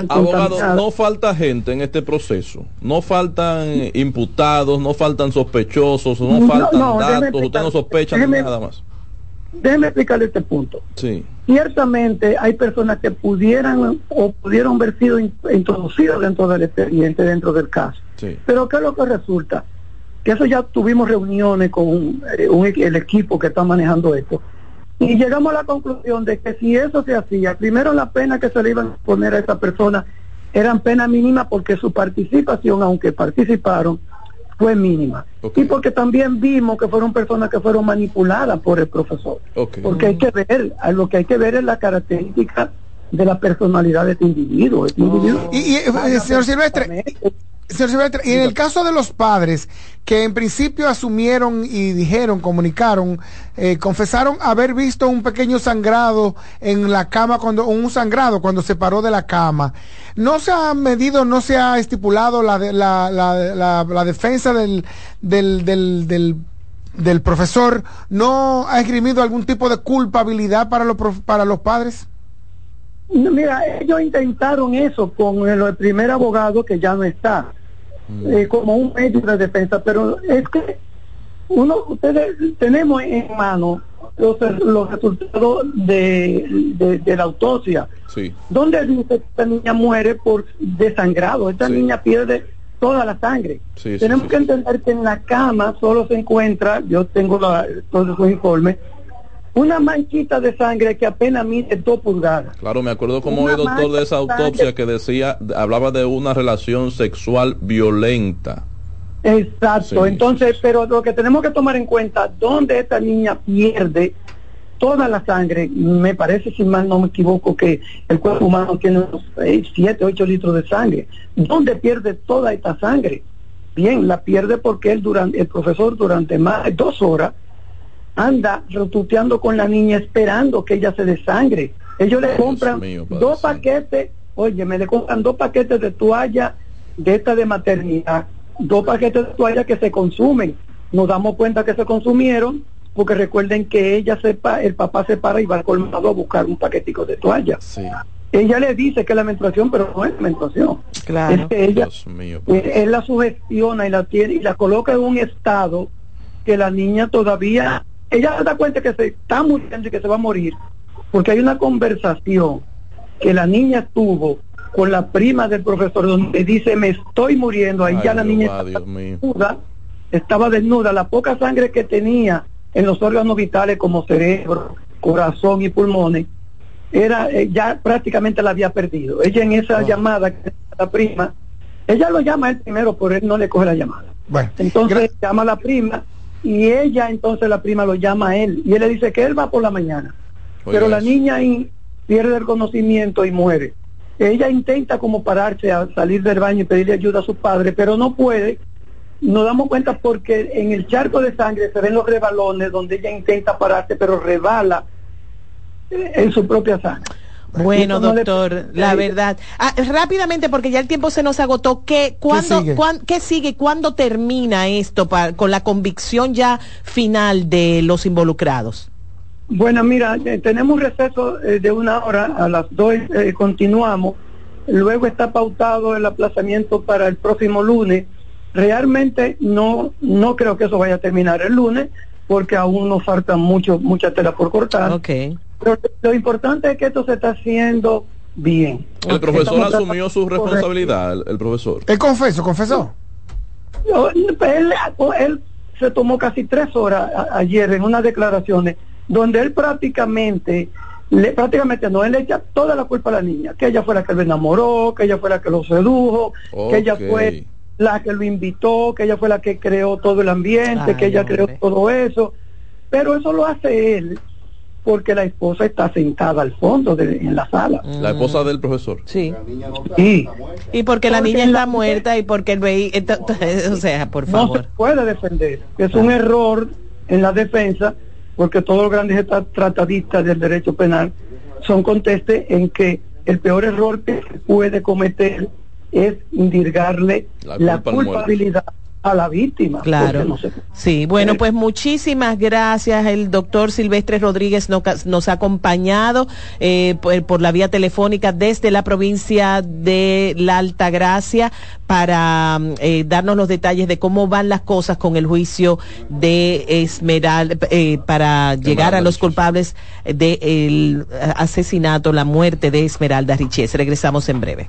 Abogado, no falta gente en este proceso, no faltan imputados, no faltan sospechosos, no, faltan datos, usted no sospecha nada más. Déjeme explicarle este punto. Sí. Ciertamente hay personas que pudieran o pudieron haber sido introducidas dentro del expediente, dentro del caso. Pero ¿qué es lo que resulta? Que eso ya tuvimos reuniones con eh, el equipo que está manejando esto y llegamos a la conclusión de que si eso se hacía, primero la pena que se le iban a poner a esa persona eran pena mínima porque su participación, aunque participaron, fue mínima. Y porque también vimos que fueron personas que fueron manipuladas por el profesor. Porque hay que ver, lo que hay que ver es la característica de la personalidad de este individuo. Este y, eh, señor Silvestre, y en el caso de los padres que en principio asumieron y dijeron, comunicaron, eh, confesaron haber visto un pequeño sangrado en la cama cuando un sangrado cuando se paró de la cama, no se ha medido, no se ha estipulado la la, la, la, defensa del, del, del, del profesor no ha esgrimido algún tipo de culpabilidad para los para los padres? Mira, ellos intentaron eso con el primer abogado que ya no está. Mm. Eh, como un medio de defensa, pero es que uno, ustedes tenemos en mano los, los resultados de, de, la autopsia, sí. donde dice que esta niña muere por desangrado, esta niña pierde toda la sangre. Tenemos que entender que en la cama solo se encuentra, yo tengo la, todos los informes, una manchita de sangre que apenas mide dos pulgadas. Claro, me acuerdo como el doctor de esa autopsia que decía, hablaba de una relación sexual violenta. Exacto, entonces, pero lo que tenemos que tomar en cuenta, donde esta niña pierde toda la sangre, me parece, si mal no me equivoco, que el cuerpo humano tiene unos 7, 8 litros de sangre. ¿Dónde pierde toda esta sangre? Bien, la pierde porque él durante, el profesor durante más de dos horas anda rotuteando con la niña esperando que ella se desangre. Ellos le compran dos paquetes, oye, me le compran dos paquetes de toalla de esta de maternidad, dos paquetes de toalla que se consumen. Nos damos cuenta que se consumieron porque recuerden que ella sepa, el papá se para y va al colmado a buscar un paquetico de toalla. Ella le dice que es la menstruación, pero no es menstruación. Claro. Es que ella, eh, él la sugestiona y la tiene y la coloca en un estado que la niña todavía ella se da cuenta que se está muriendo y que se va a morir, porque hay una conversación que la niña tuvo con la prima del profesor donde dice me estoy muriendo, ahí ya la niña estaba desnuda, estaba desnuda, la poca sangre que tenía en los órganos vitales como cerebro, corazón y pulmones, era eh, ya prácticamente la había perdido. Ella en esa llamada que la prima, ella lo llama él primero, pero él no le coge la llamada. Bueno, entonces llama a la prima y ella entonces la prima lo llama a él. Y él le dice que él va por la mañana. Pero la niña ahí pierde el conocimiento y muere. Ella intenta como pararse a salir del baño y pedirle ayuda a su padre pero no puede. Nos damos cuenta porque en el charco de sangre se ven los rebalones donde ella intenta pararse pero rebala en su propia sangre bueno, doctor, la verdad. Ah, rápidamente, porque ya el tiempo se nos agotó, ¿qué, cuándo, sigue? ¿qué sigue? ¿Cuándo termina esto con la convicción ya final de los involucrados? Bueno, mira, eh, tenemos un receso eh, de una hora, a las dos eh, continuamos, luego está pautado el aplazamiento para el próximo lunes. Realmente no, no creo que eso vaya a terminar el lunes, porque aún nos falta mucho, mucha tela por cortar. Okay. Pero lo importante es que esto se está haciendo bien. El profesor asumió su responsabilidad, el, profesor. Él confesó, confesó. Él, se tomó casi tres horas ayer en unas declaraciones donde él prácticamente, le, prácticamente no, él le echa toda la culpa a la niña, que ella fue la que lo enamoró, que ella fue la que lo sedujo, que ella fue la que lo invitó, que ella fue la que creó todo el ambiente, que ella creó todo eso. Pero eso lo hace él porque la esposa está sentada al fondo de, en la sala. La esposa del profesor. Sí. Y porque la niña está muerta y porque el vehículo, (laughs) o sea, por favor. No se puede defender. Es un error en la defensa porque todos los grandes tratadistas del derecho penal son contestes en que el peor error que se puede cometer es indirgarle la, culpabilidad a la víctima. Claro. Sí, bueno, pues muchísimas gracias. El doctor Silvestre Rodríguez nos, ha acompañado eh, por, la vía telefónica desde la provincia de La Altagracia para eh, darnos los detalles de cómo van las cosas con el juicio de Esmeralda, eh, para llegar a los culpables del asesinato, la muerte de Esmeralda Riches. Regresamos en breve.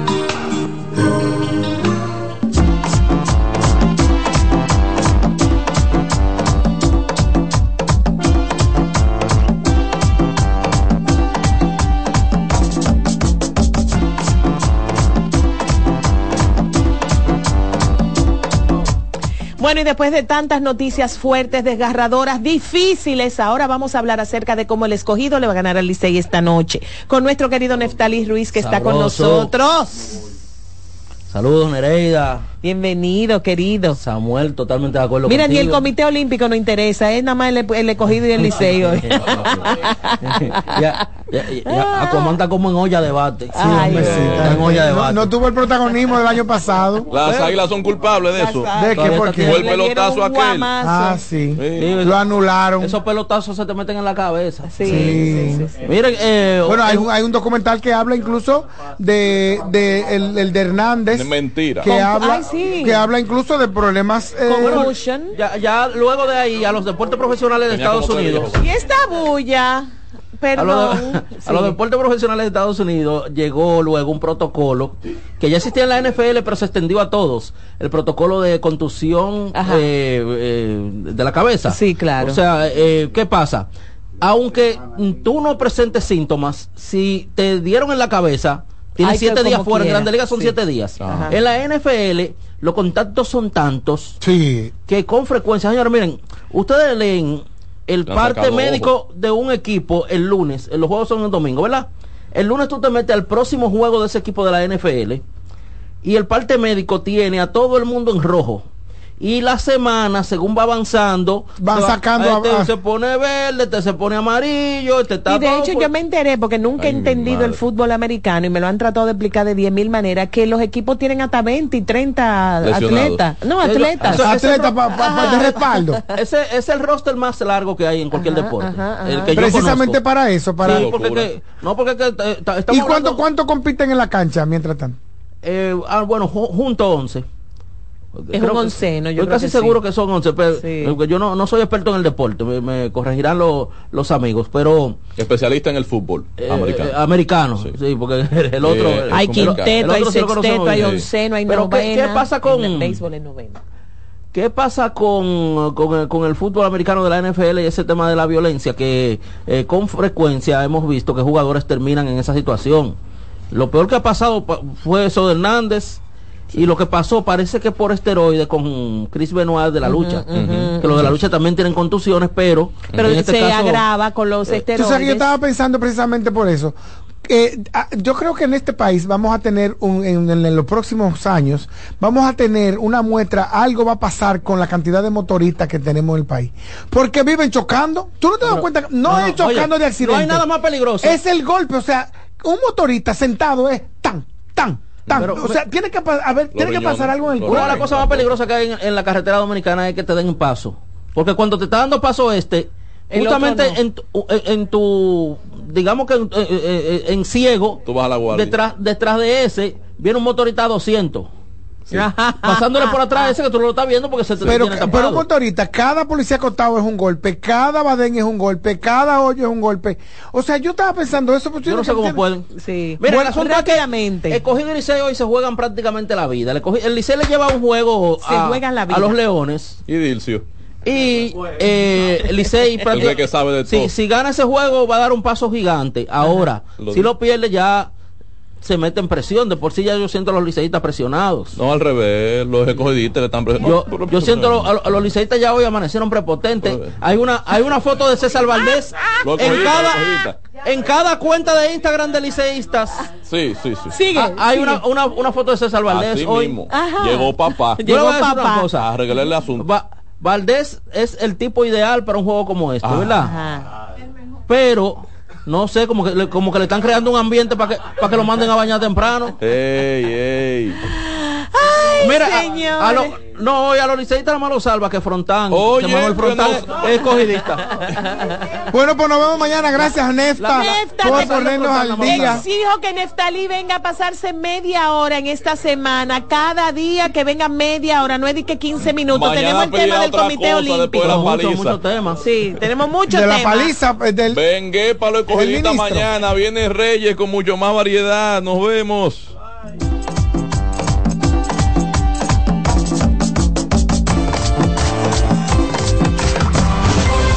Bueno, y después de tantas noticias fuertes, desgarradoras, difíciles, ahora vamos a hablar acerca de cómo el escogido le va a ganar al Licey esta noche. Con nuestro querido Neftalí Ruiz, que está con nosotros. Saludos, Nereida. Bienvenido, querido. Samuel, totalmente de acuerdo Mira, ni el Comité Olímpico no interesa, es nada más el, escogido y el liceo. (laughs) ya, ya, como en olla de bate. Sí, en olla de bate. No, tuvo el protagonismo del año pasado. Las águilas son culpables de eso. ¿De qué? Porque fue el pelotazo aquel. Ah, sí. Lo anularon. Esos pelotazos se te meten en la cabeza. Sí. Miren, eh, bueno, hay, hay, un documental que habla incluso de, de el, de Hernández. De mentira. Que habla que habla incluso de problemas eh, ya, ya, luego de ahí a los deportes profesionales de Estados Unidos y esta bulla Perdón. (laughs) A, los deportes profesionales de Estados Unidos llegó luego un protocolo que ya existía en la NFL, pero se extendió a todos. El protocolo de contusión eh, eh, de la cabeza. Sí, claro. O sea, eh, ¿qué pasa? Aunque tú no presentes síntomas, si te dieron en la cabeza, tienes siete días fuera. En Grande Liga son siete días. En la NFL los contactos son tantos que con frecuencia, señores, miren, ustedes leen el parte médico de un equipo el lunes, los juegos son el domingo, ¿verdad? El lunes tú te metes al próximo juego de ese equipo de la NFL y el parte médico tiene a todo el mundo en rojo y la semana, según va avanzando, van sacando este se pone verde, este se pone amarillo, este está Y de hecho yo me enteré porque nunca he entendido el fútbol americano y me lo han tratado de explicar de 10 mil maneras que los equipos tienen hata 20 y 30 atletas. No, atletas. atletas de respaldo. (laughs) Ese es el roster más largo que hay en cualquier deporte. Precisamente para eso, para sí, porque no porque ¿Y cuánto cuánto compiten en la cancha mientras tanto? Eh, ah, bueno, junto 11 es un onceno, yo estoy casi seguro que son once, pero yo no, no soy experto en el deporte, me, corregirán los amigos, pero... Especialista en el fútbol eh, americano. Eh, americano, sí. porque (laughs) el otro... hay quinteto, hay sexteto, hay onceno, hay pero ¿qué, pasa con... El béisbol es ¿Qué pasa con, con, el, fútbol americano de la NFL y ese tema de la violencia? Que eh, con frecuencia hemos visto que jugadores terminan en esa situación. Lo peor que ha pasado fue eso de Hernández, y lo que pasó parece que por esteroides con Chris Benoit de la lucha. Que los de la lucha también tienen contusiones, pero. Pero este se agrava con los esteroides. yo estaba pensando precisamente por eso. Ah, yo creo que en este país vamos a tener, un, en, los próximos años, vamos a tener una muestra, algo va a pasar con la cantidad de motoristas que tenemos en el país. Porque viven chocando. ¿Tú no te das cuenta? No, es chocando de accidente. No hay nada más peligroso. Es el golpe, o sea, un motorista sentado es tan, tan, o sea, tiene que, a ver, que pasar algo en el. Una de las cosas más peligrosas que hay en, la carretera dominicana es que te den un paso. Porque cuando te está dando paso este, justamente en, tu, en, tu, digamos que en, eh, eh, eh, ciego, detrás, detrás de ese, viene un motorista 200 Pasándole por atrás ese que tú no lo estás viendo porque se te Pero, tiene pero ahorita, cada policía acotado es un golpe, cada badén es un golpe, cada hoyo es un golpe. O sea, yo estaba pensando eso. Pues yo, no sé cómo pueden. Sí. Mira, bueno, son. El cogido y Liceo hoy se juegan prácticamente la vida. El, Liceo le lleva un juego a, la vida. a los Leones. Y Dilcio. Y eh, Licey (laughs) prácticamente... Si, si, gana ese juego va a dar un paso gigante. Ahora, si lo pierde ya se mete en presión. De por sí ya yo siento a los liceístas presionados. No, al revés, los escogidistas le están Yo, presionando. yo siento a, lo- a lo- a los liceístas ya hoy amanecieron prepotentes. Hay una, hay una foto de César Valdés Los en escogidistas, los cada, en cada cuenta de Instagram de liceístas. Sí, sí, sí. Ah, hay Una, una, una foto de César Valdés Así hoy. mismo. Llegó papá. (laughs) Yo a decir una A cosa. arreglar el asunto. Va- Valdés es el tipo ideal para un juego como este, Ah. ¿verdad? Pero no sé, como que como que le están creando un ambiente para que para que lo manden a bañar temprano. Ey, ey. Mira, a- a, lo- no, hoy a los liceístas nada más lo salva que Frontán. Oye, que Manuel Frontán es escogidista. (laughs) Bueno, pues nos vemos mañana. Gracias, Nefta, Nefta, por te- ponernos al día. Exijo que Neftalí venga a pasarse media hora en esta semana, cada día que venga media hora, no es de que 15 minutos. Mañana tenemos el tema del Comité Olímpico. de la Mucho, paliza. mucho tema. Sí, tenemos mucho De la tema. paliza, pues, del... Vengue para los escogidistas ministro. mañana. Viene Reyes con mucho más variedad. Nos vemos.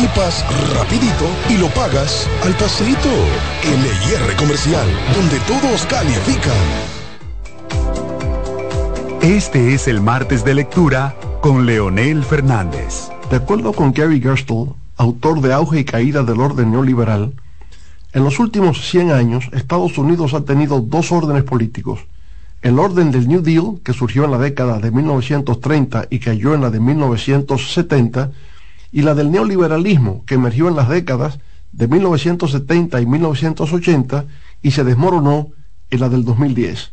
equipas rapidito y lo pagas al pasito. LIR Comercial, donde todos califican. Este es el martes de lectura con Leonel Fernández. De acuerdo con Gary Gerstle, autor de Auge y Caída del Orden Neoliberal, en los últimos 100 años Estados Unidos ha tenido dos órdenes políticos. El orden del New Deal, que surgió en la década de 1930 y cayó en la de 1970, y la del neoliberalismo, que emergió en las décadas de 1970 y 1980 y se desmoronó en la del 2010.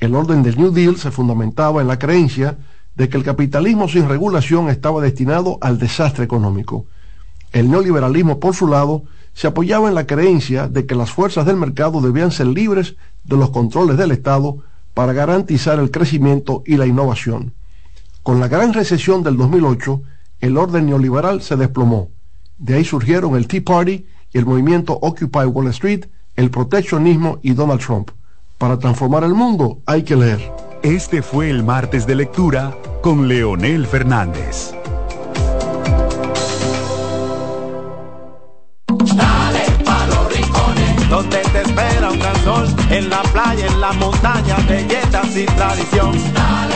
El orden del New Deal se fundamentaba en la creencia de que el capitalismo sin regulación estaba destinado al desastre económico. El neoliberalismo, por su lado, se apoyaba en la creencia de que las fuerzas del mercado debían ser libres de los controles del Estado para garantizar el crecimiento y la innovación. Con la gran recesión del 2008, el orden neoliberal se desplomó. De ahí surgieron el Tea Party y el movimiento Occupy Wall Street, el proteccionismo y Donald Trump. Para transformar el mundo hay que leer. Este fue el martes de lectura con Leonel Fernández. Dale pa' los rincones, donde te espera un gran sol, en la playa, en la montaña, belletas y tradición. Dale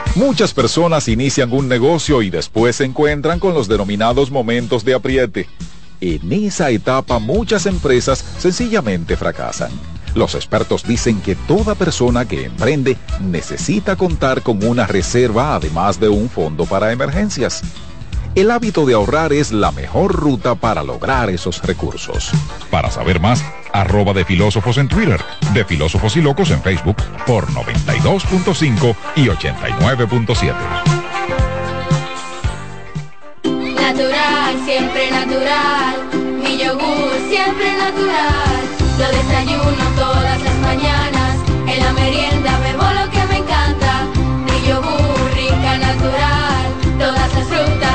Muchas personas inician un negocio y después se encuentran con los denominados momentos de apriete. En esa etapa muchas empresas sencillamente fracasan. Los expertos dicen que toda persona que emprende necesita contar con una reserva además de un fondo para emergencias. El hábito de ahorrar es la mejor ruta para lograr esos recursos. Para saber más, arroba de filósofos en Twitter, de filósofos y locos en Facebook por 92.5 y 89.7. Natural, siempre natural, mi yogur siempre natural. Lo desayuno todas las mañanas, en la merienda bebo lo que me encanta. Mi yogur rica natural, todas las frutas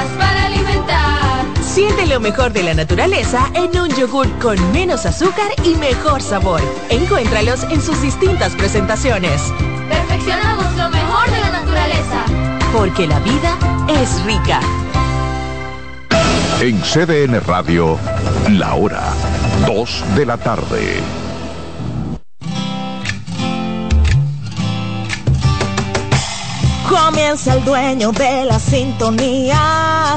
lo mejor de la naturaleza en un yogur con menos azúcar y mejor sabor. Encuéntralos en sus distintas presentaciones. Perfeccionamos lo mejor de la naturaleza. Porque la vida es rica. En CDN Radio, la hora 2 de la tarde. Comienza el dueño de la sintonía.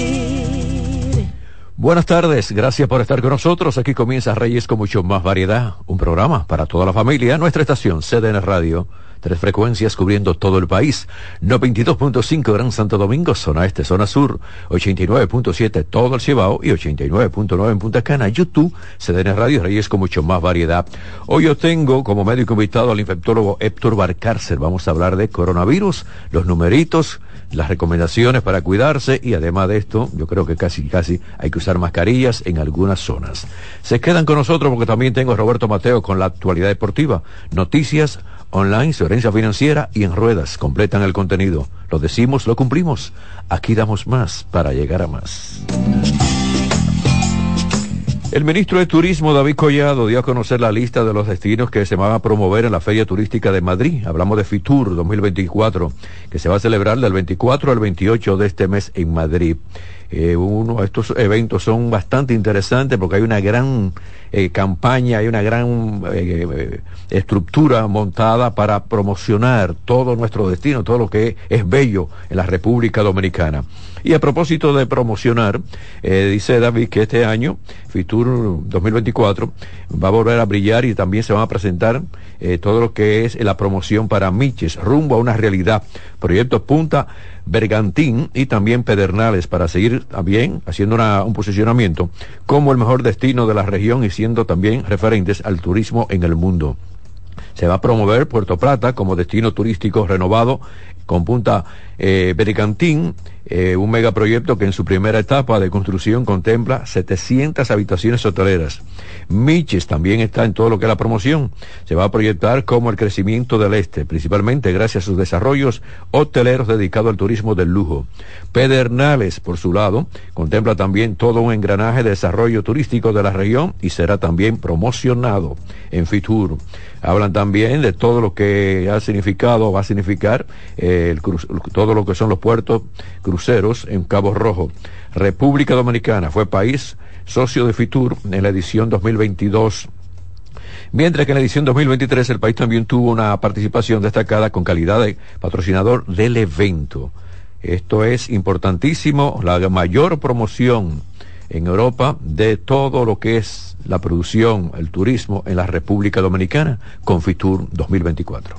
Buenas tardes, gracias por estar con nosotros. Aquí comienza Reyes con mucho más variedad, un programa para toda la familia. Nuestra estación, CDN Radio, tres frecuencias cubriendo todo el país. 92.5 Gran Santo Domingo, zona este, zona sur, 89.7 todo el Cibao y 89.9 en Punta Cana. YouTube, CDN Radio, Reyes con mucho más variedad. Hoy yo tengo como médico invitado al infectólogo Héctor Barcárcer. Vamos a hablar de coronavirus, los numeritos, las recomendaciones para cuidarse y además de esto, yo creo que casi casi hay que usar mascarillas en algunas zonas. Se quedan con nosotros porque también tengo a Roberto Mateo con la actualidad deportiva, noticias online, herencia financiera y en ruedas. Completan el contenido. Lo decimos, lo cumplimos. Aquí damos más para llegar a más. El ministro de Turismo, David Collado, dio a conocer la lista de los destinos que se van a promover en la Feria Turística de Madrid. Hablamos de FITUR 2024, que se va a celebrar del 24 al 28 de este mes en Madrid. Eh, uno, estos eventos son bastante interesantes porque hay una gran eh, campaña, hay una gran eh, estructura montada para promocionar todo nuestro destino, todo lo que es bello en la República Dominicana. Y a propósito de promocionar, dice David que este año, Fitur 2024, va a volver a brillar y también se van a presentar todo lo que es la promoción para Miches, rumbo a una realidad. Proyecto Punta Bergantín y también Pedernales para seguir también haciendo un posicionamiento como el mejor destino de la región y siendo también referentes al turismo en el mundo. Se va a promover Puerto Plata como destino turístico renovado con Punta eh, Bergantín, eh, un megaproyecto que en su primera etapa de construcción contempla 700 habitaciones hoteleras. Miches también está en todo lo que es la promoción. Se va a proyectar como el crecimiento del este, principalmente gracias a sus desarrollos hoteleros dedicados al turismo del lujo. Pedernales, por su lado, contempla también todo un engranaje de desarrollo turístico de la región y será también promocionado en Fitur. Hablan también de todo lo que ha significado, va a significar eh, el todo lo que son los puertos cruceros en Cabo Rojo. República Dominicana fue país socio de Fitur en la edición 2022. Mientras que en la edición 2023 el país también tuvo una participación destacada con calidad de patrocinador del evento. Esto es importantísimo, la mayor promoción en Europa de todo lo que es la producción, el turismo en la República Dominicana con Fitur 2024.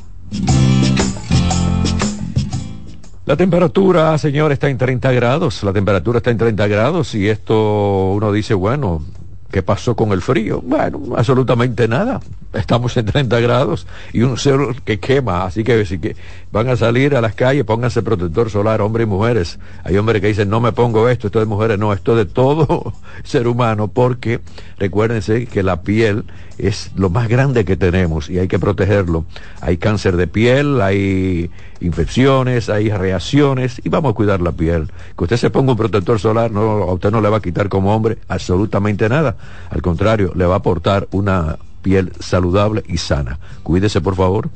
La temperatura, señor, está en 30 grados. La temperatura está en 30 grados y esto uno dice, bueno, ¿qué pasó con el frío? Bueno, absolutamente nada. Estamos en 30 grados y un sol que quema, así que si que van a salir a las calles, pónganse protector solar, hombres y mujeres. Hay hombres que dicen, no me pongo esto, esto de mujeres, no, esto de todo (laughs) ser humano, porque recuérdense que la piel es lo más grande que tenemos y hay que protegerlo. Hay cáncer de piel, hay infecciones, hay reacciones y vamos a cuidar la piel. Que usted se ponga un protector solar, no, a usted no le va a quitar como hombre absolutamente nada. Al contrario, le va a aportar una piel saludable y sana. Cuídese, por favor.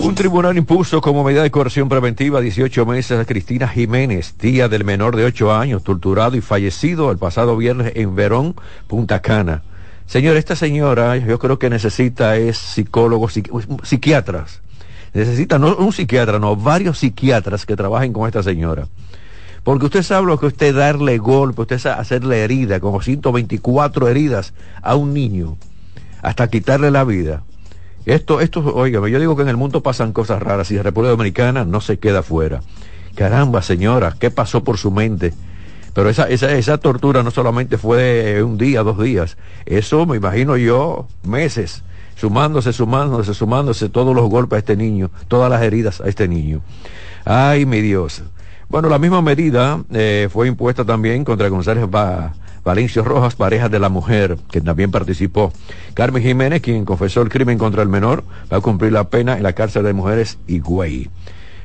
Un tribunal impuso como medida de coerción preventiva 18 meses a Cristina Jiménez, tía del menor de 8 años, torturado y fallecido el pasado viernes en Verón, Punta Cana. Señor, esta señora yo creo que necesita es psicólogos, psiquiatras. Necesita no un psiquiatra, no, varios psiquiatras que trabajen con esta señora. Porque usted sabe lo que usted darle golpe, usted hacerle herida, como 124 heridas a un niño, hasta quitarle la vida. Esto, esto, oígame, yo digo que en el mundo pasan cosas raras y la República Dominicana no se queda fuera. Caramba, señora, ¿qué pasó por su mente? Pero esa, esa, esa tortura no solamente fue un día, dos días, eso me imagino yo, meses, sumándose, sumándose, sumándose todos los golpes a este niño, todas las heridas a este niño. Ay, mi Dios. Bueno, la misma medida eh, fue impuesta también contra González Valencio Rojas, pareja de la mujer, que también participó. Carmen Jiménez, quien confesó el crimen contra el menor, va a cumplir la pena en la cárcel de mujeres Higüey.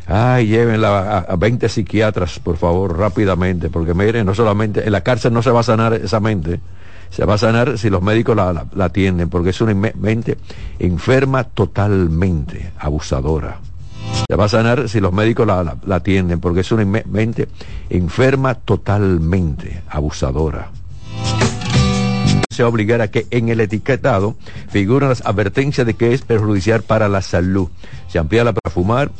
Ay, llévenla a, 20 psiquiatras, por favor, rápidamente, porque miren, no solamente, en la cárcel no se va a sanar esa mente, se va a sanar si los médicos la atienden, porque es una mente enferma totalmente, abusadora. Se va a sanar si los médicos la, la atienden, porque es una mente enferma totalmente, abusadora se obligar a que en el etiquetado figuren las advertencias de que es perjudicial para la salud. Se amplía la para fumar